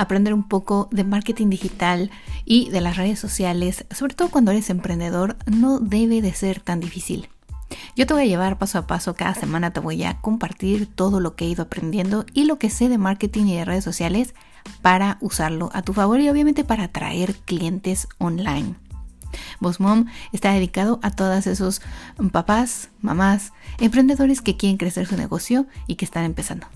aprender un poco de marketing digital y de las redes sociales, sobre todo cuando eres emprendedor, no debe de ser tan difícil. Yo te voy a llevar paso a paso, cada semana te voy a compartir todo lo que he ido aprendiendo y lo que sé de marketing y de redes sociales para usarlo a tu favor y obviamente para atraer clientes online. Boss Mom está dedicado a todos esos mm, papás, mamás, emprendedores que quieren crecer su negocio y que están empezando.